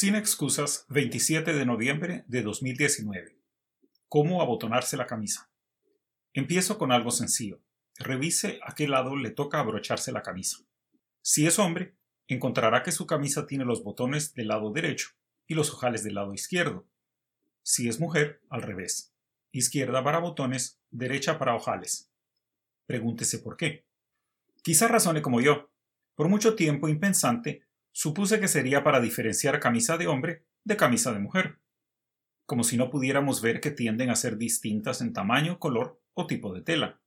Sin excusas, 27 de noviembre de 2019. ¿Cómo abotonarse la camisa? Empiezo con algo sencillo. Revise a qué lado le toca abrocharse la camisa. Si es hombre, encontrará que su camisa tiene los botones del lado derecho y los ojales del lado izquierdo. Si es mujer, al revés. Izquierda para botones, derecha para ojales. Pregúntese por qué. Quizá razone como yo. Por mucho tiempo impensante, supuse que sería para diferenciar camisa de hombre de camisa de mujer, como si no pudiéramos ver que tienden a ser distintas en tamaño, color o tipo de tela,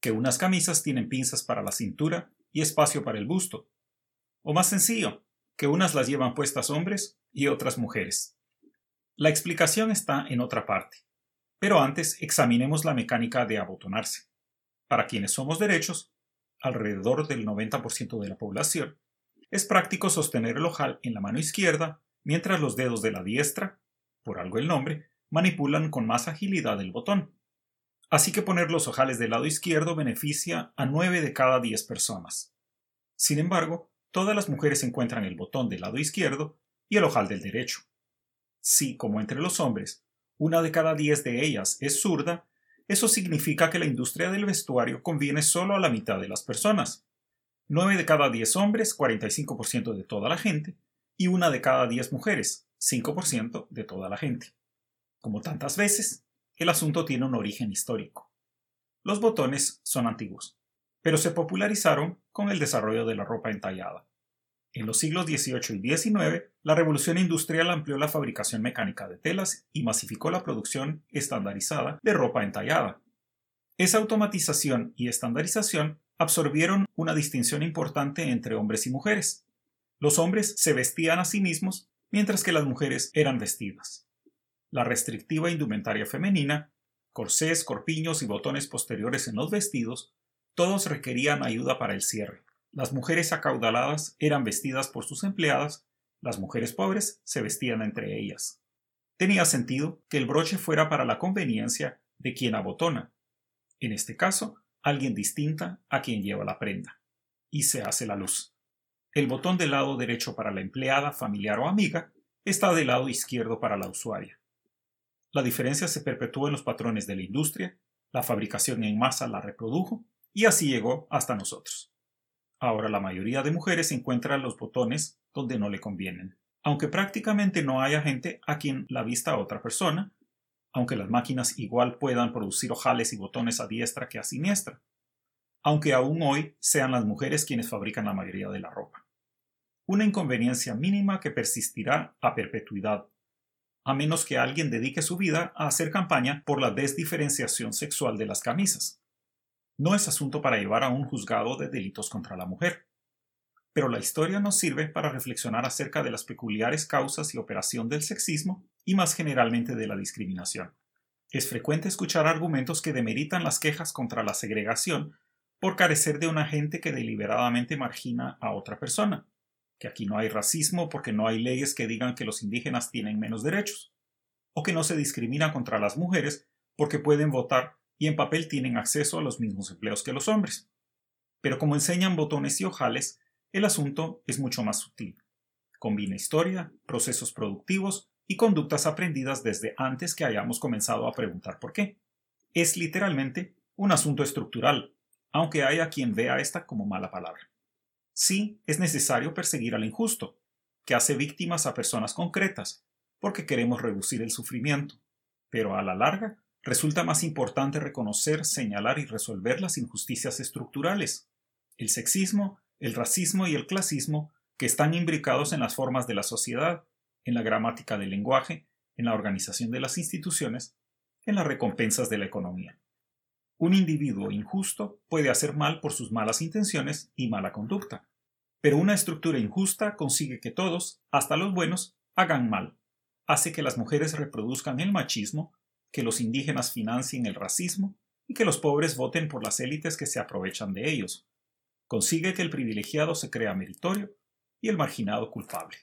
que unas camisas tienen pinzas para la cintura y espacio para el busto, o más sencillo, que unas las llevan puestas hombres y otras mujeres. La explicación está en otra parte, pero antes examinemos la mecánica de abotonarse. Para quienes somos derechos, alrededor del 90% de la población, es práctico sostener el ojal en la mano izquierda mientras los dedos de la diestra, por algo el nombre, manipulan con más agilidad el botón. Así que poner los ojales del lado izquierdo beneficia a 9 de cada 10 personas. Sin embargo, todas las mujeres encuentran el botón del lado izquierdo y el ojal del derecho. Si, como entre los hombres, una de cada 10 de ellas es zurda, eso significa que la industria del vestuario conviene solo a la mitad de las personas. 9 de cada 10 hombres, 45% de toda la gente, y una de cada 10 mujeres, 5% de toda la gente. Como tantas veces, el asunto tiene un origen histórico. Los botones son antiguos, pero se popularizaron con el desarrollo de la ropa entallada. En los siglos XVIII y XIX, la revolución industrial amplió la fabricación mecánica de telas y masificó la producción estandarizada de ropa entallada. Esa automatización y estandarización absorbieron una distinción importante entre hombres y mujeres. Los hombres se vestían a sí mismos, mientras que las mujeres eran vestidas. La restrictiva indumentaria femenina, corsés, corpiños y botones posteriores en los vestidos, todos requerían ayuda para el cierre. Las mujeres acaudaladas eran vestidas por sus empleadas, las mujeres pobres se vestían entre ellas. Tenía sentido que el broche fuera para la conveniencia de quien abotona. En este caso, alguien distinta a quien lleva la prenda. Y se hace la luz. El botón del lado derecho para la empleada, familiar o amiga está del lado izquierdo para la usuaria. La diferencia se perpetuó en los patrones de la industria, la fabricación en masa la reprodujo y así llegó hasta nosotros. Ahora la mayoría de mujeres encuentra los botones donde no le convienen, aunque prácticamente no haya gente a quien la vista otra persona, aunque las máquinas igual puedan producir ojales y botones a diestra que a siniestra, aunque aún hoy sean las mujeres quienes fabrican la mayoría de la ropa. Una inconveniencia mínima que persistirá a perpetuidad, a menos que alguien dedique su vida a hacer campaña por la desdiferenciación sexual de las camisas. No es asunto para llevar a un juzgado de delitos contra la mujer pero la historia nos sirve para reflexionar acerca de las peculiares causas y operación del sexismo y más generalmente de la discriminación. Es frecuente escuchar argumentos que demeritan las quejas contra la segregación por carecer de un agente que deliberadamente margina a otra persona, que aquí no hay racismo porque no hay leyes que digan que los indígenas tienen menos derechos, o que no se discrimina contra las mujeres porque pueden votar y en papel tienen acceso a los mismos empleos que los hombres. Pero como enseñan botones y ojales, el asunto es mucho más sutil. Combina historia, procesos productivos y conductas aprendidas desde antes que hayamos comenzado a preguntar por qué. Es literalmente un asunto estructural, aunque haya quien vea esta como mala palabra. Sí, es necesario perseguir al injusto, que hace víctimas a personas concretas, porque queremos reducir el sufrimiento, pero a la larga resulta más importante reconocer, señalar y resolver las injusticias estructurales. El sexismo el racismo y el clasismo que están imbricados en las formas de la sociedad, en la gramática del lenguaje, en la organización de las instituciones, en las recompensas de la economía. Un individuo injusto puede hacer mal por sus malas intenciones y mala conducta, pero una estructura injusta consigue que todos, hasta los buenos, hagan mal, hace que las mujeres reproduzcan el machismo, que los indígenas financien el racismo y que los pobres voten por las élites que se aprovechan de ellos, consigue que el privilegiado se crea meritorio y el marginado culpable.